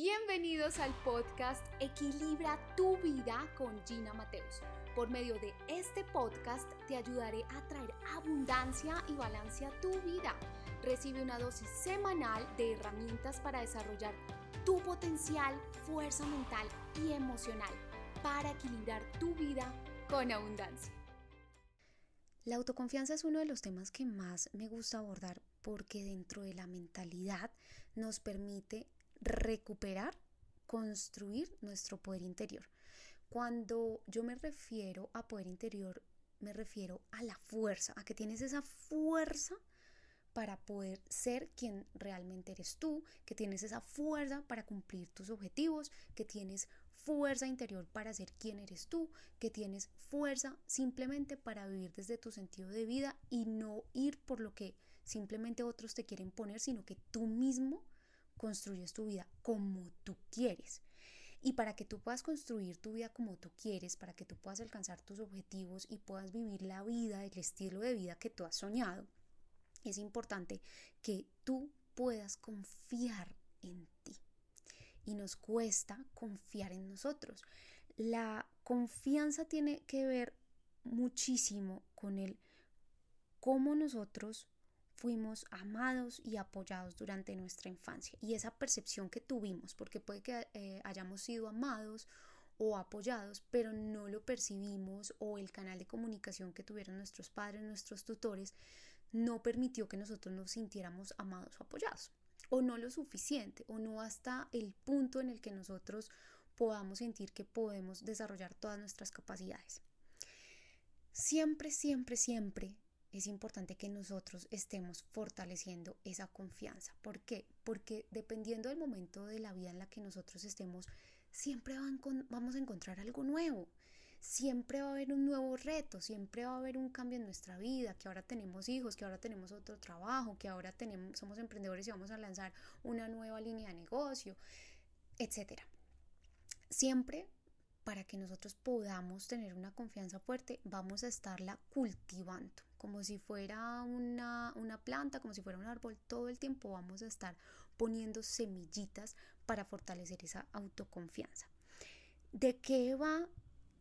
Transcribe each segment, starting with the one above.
Bienvenidos al podcast Equilibra tu vida con Gina Mateus. Por medio de este podcast te ayudaré a traer abundancia y balance a tu vida. Recibe una dosis semanal de herramientas para desarrollar tu potencial, fuerza mental y emocional para equilibrar tu vida con abundancia. La autoconfianza es uno de los temas que más me gusta abordar porque dentro de la mentalidad nos permite recuperar, construir nuestro poder interior. Cuando yo me refiero a poder interior, me refiero a la fuerza, a que tienes esa fuerza para poder ser quien realmente eres tú, que tienes esa fuerza para cumplir tus objetivos, que tienes fuerza interior para ser quien eres tú, que tienes fuerza simplemente para vivir desde tu sentido de vida y no ir por lo que simplemente otros te quieren poner, sino que tú mismo construyes tu vida como tú quieres. Y para que tú puedas construir tu vida como tú quieres, para que tú puedas alcanzar tus objetivos y puedas vivir la vida, el estilo de vida que tú has soñado, es importante que tú puedas confiar en ti. Y nos cuesta confiar en nosotros. La confianza tiene que ver muchísimo con el cómo nosotros fuimos amados y apoyados durante nuestra infancia y esa percepción que tuvimos, porque puede que eh, hayamos sido amados o apoyados, pero no lo percibimos o el canal de comunicación que tuvieron nuestros padres, nuestros tutores, no permitió que nosotros nos sintiéramos amados o apoyados, o no lo suficiente, o no hasta el punto en el que nosotros podamos sentir que podemos desarrollar todas nuestras capacidades. Siempre, siempre, siempre es importante que nosotros estemos fortaleciendo esa confianza. ¿Por qué? Porque dependiendo del momento de la vida en la que nosotros estemos, siempre vamos a encontrar algo nuevo. Siempre va a haber un nuevo reto, siempre va a haber un cambio en nuestra vida, que ahora tenemos hijos, que ahora tenemos otro trabajo, que ahora tenemos, somos emprendedores y vamos a lanzar una nueva línea de negocio, etc. Siempre para que nosotros podamos tener una confianza fuerte, vamos a estarla cultivando, como si fuera una, una, planta, como si fuera un árbol, todo el tiempo vamos a estar poniendo semillitas para fortalecer esa autoconfianza. ¿De qué va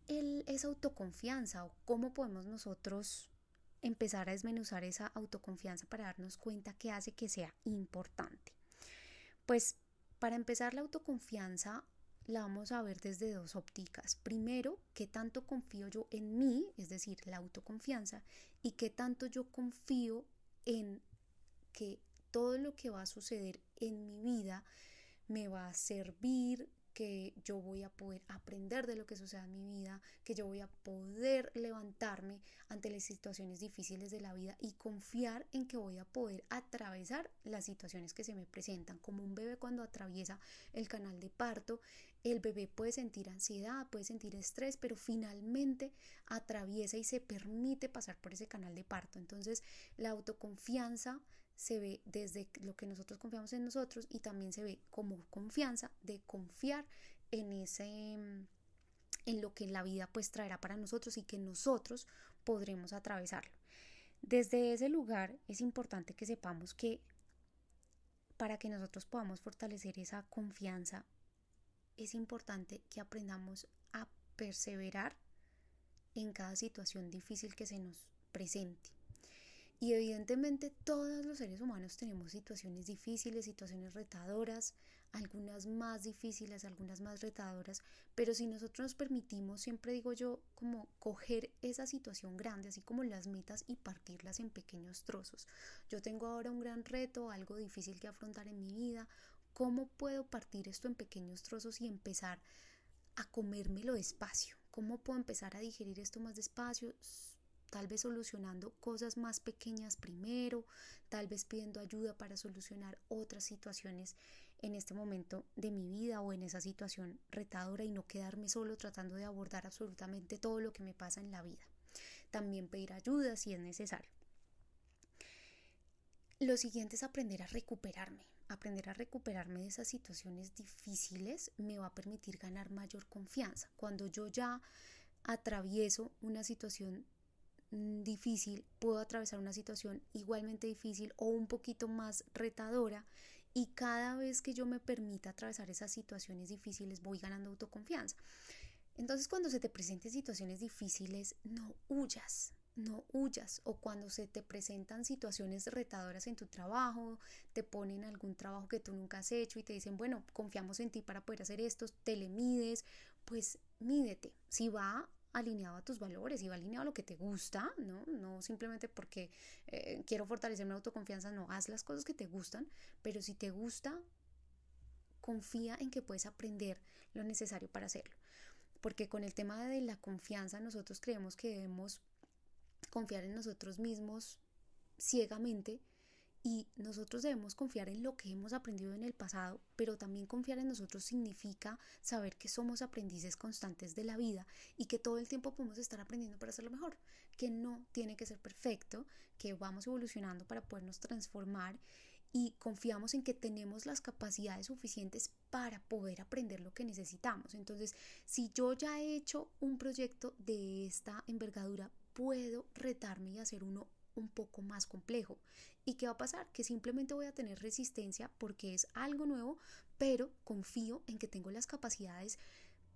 esa autoconfianza o cómo podemos nosotros empezar a desmenuzar esa autoconfianza para darnos cuenta que hace que sea importante? Pues para empezar la autoconfianza la vamos a ver desde dos ópticas. Primero, qué tanto confío yo en mí, es decir, la autoconfianza, y qué tanto yo confío en que todo lo que va a suceder en mi vida me va a servir, que yo voy a poder aprender de lo que suceda en mi vida, que yo voy a poder levantarme ante las situaciones difíciles de la vida y confiar en que voy a poder atravesar las situaciones que se me presentan. Como un bebé cuando atraviesa el canal de parto, el bebé puede sentir ansiedad, puede sentir estrés, pero finalmente atraviesa y se permite pasar por ese canal de parto. Entonces, la autoconfianza se ve desde lo que nosotros confiamos en nosotros y también se ve como confianza de confiar en ese en lo que la vida pues traerá para nosotros y que nosotros podremos atravesarlo. Desde ese lugar es importante que sepamos que para que nosotros podamos fortalecer esa confianza es importante que aprendamos a perseverar en cada situación difícil que se nos presente. Y evidentemente todos los seres humanos tenemos situaciones difíciles, situaciones retadoras, algunas más difíciles, algunas más retadoras, pero si nosotros nos permitimos, siempre digo yo, como coger esa situación grande, así como las metas y partirlas en pequeños trozos. Yo tengo ahora un gran reto, algo difícil que afrontar en mi vida, ¿cómo puedo partir esto en pequeños trozos y empezar a comérmelo despacio? ¿Cómo puedo empezar a digerir esto más despacio? tal vez solucionando cosas más pequeñas primero, tal vez pidiendo ayuda para solucionar otras situaciones en este momento de mi vida o en esa situación retadora y no quedarme solo tratando de abordar absolutamente todo lo que me pasa en la vida. También pedir ayuda si es necesario. Lo siguiente es aprender a recuperarme. Aprender a recuperarme de esas situaciones difíciles me va a permitir ganar mayor confianza. Cuando yo ya atravieso una situación Mm, difícil, puedo atravesar una situación igualmente difícil o un poquito más retadora Y cada vez que yo me permita atravesar esas situaciones difíciles, voy ganando autoconfianza. Entonces, cuando se te presenten situaciones difíciles, no huyas, no huyas. O cuando se te presentan situaciones retadoras en tu trabajo, te ponen algún trabajo que tú nunca has hecho y te dicen, bueno, confiamos en ti para poder hacer esto, te le mides, pues mídete. Si va alineado a tus valores y va alineado a lo que te gusta, ¿no? No simplemente porque eh, quiero fortalecer mi autoconfianza, no, haz las cosas que te gustan, pero si te gusta, confía en que puedes aprender lo necesario para hacerlo. Porque con el tema de la confianza nosotros creemos que debemos confiar en nosotros mismos ciegamente y nosotros debemos confiar en lo que hemos aprendido en el pasado, pero también confiar en nosotros significa saber que somos aprendices constantes de la vida y que todo el tiempo podemos estar aprendiendo para hacerlo mejor, que no tiene que ser perfecto, que vamos evolucionando para podernos transformar y confiamos en que tenemos las capacidades suficientes para poder aprender lo que necesitamos. Entonces, si yo ya he hecho un proyecto de esta envergadura, puedo retarme y hacer uno un poco más complejo. ¿Y qué va a pasar? Que simplemente voy a tener resistencia porque es algo nuevo, pero confío en que tengo las capacidades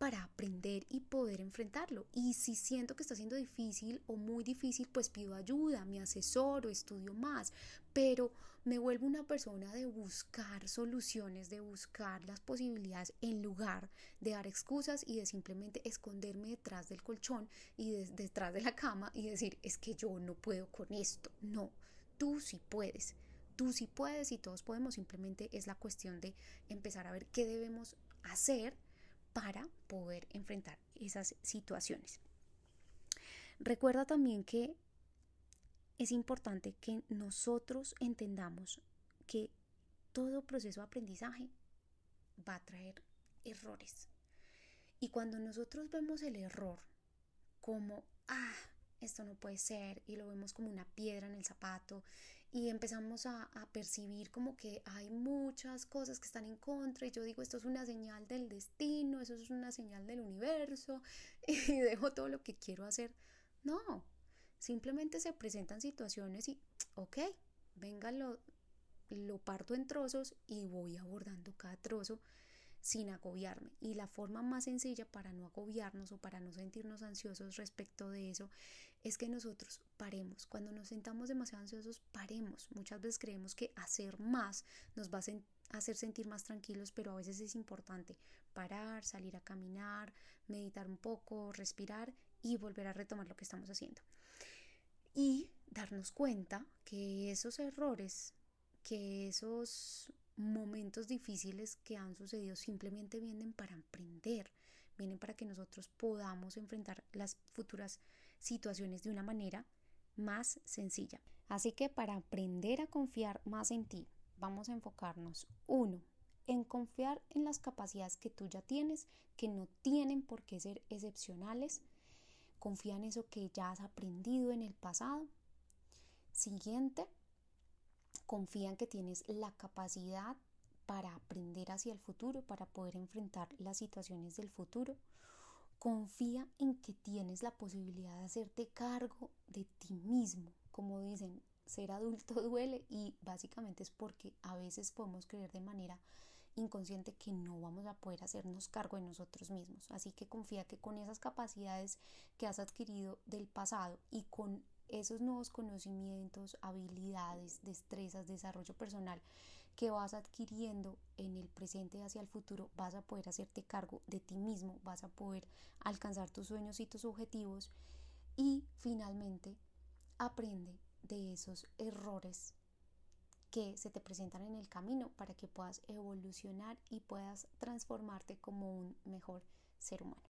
para aprender y poder enfrentarlo. Y si siento que está siendo difícil o muy difícil, pues pido ayuda, me asesoro, estudio más, pero me vuelvo una persona de buscar soluciones, de buscar las posibilidades en lugar de dar excusas y de simplemente esconderme detrás del colchón y detrás de la cama y decir, es que yo no puedo con esto. No, tú sí puedes. Tú sí puedes y todos podemos, simplemente es la cuestión de empezar a ver qué debemos hacer para poder enfrentar esas situaciones. Recuerda también que es importante que nosotros entendamos que todo proceso de aprendizaje va a traer errores. Y cuando nosotros vemos el error como, ah, esto no puede ser, y lo vemos como una piedra en el zapato, y empezamos a, percibir como que hay muchas cosas que están en contra y yo digo esto es una señal del destino, eso es una señal del universo y dejo todo lo que quiero hacer. No, simplemente se presentan situaciones y, ok, venga, lo parto en trozos y voy abordando cada trozo sin agobiarme. Y la forma más sencilla para no agobiarnos o para no sentirnos ansiosos respecto de eso es que nosotros paremos. Cuando nos sentamos demasiado ansiosos, paremos. Muchas veces creemos que hacer más nos va a hacer sentir más tranquilos, pero a veces es importante parar, salir a caminar, meditar un poco, respirar y volver a retomar lo que estamos haciendo. Y darnos cuenta que esos errores, que esos momentos difíciles que han sucedido simplemente vienen para aprender, vienen para que nosotros podamos enfrentar las futuras situaciones de una manera más sencilla. Así que para aprender a confiar más en ti, vamos a enfocarnos, uno, en confiar en las capacidades que tú ya tienes, que no tienen por qué ser excepcionales. Confía en eso que ya has aprendido en el pasado. Siguiente, confía en que tienes la capacidad para aprender hacia el futuro, para poder enfrentar las situaciones del futuro. Confía en que tienes la posibilidad de hacerte cargo de ti mismo. Como dicen, ser adulto duele y básicamente es porque a veces podemos creer de manera inconsciente que no vamos a poder hacernos cargo de nosotros mismos. Así que confía que con esas capacidades que has adquirido del pasado y con esos nuevos conocimientos, habilidades, destrezas, desarrollo personal que vas adquiriendo en el presente hacia el futuro, vas a poder hacerte cargo de ti mismo, vas a poder alcanzar tus sueños y tus objetivos y finalmente aprende de esos errores que se te presentan en el camino para que puedas evolucionar y puedas transformarte como un mejor ser humano.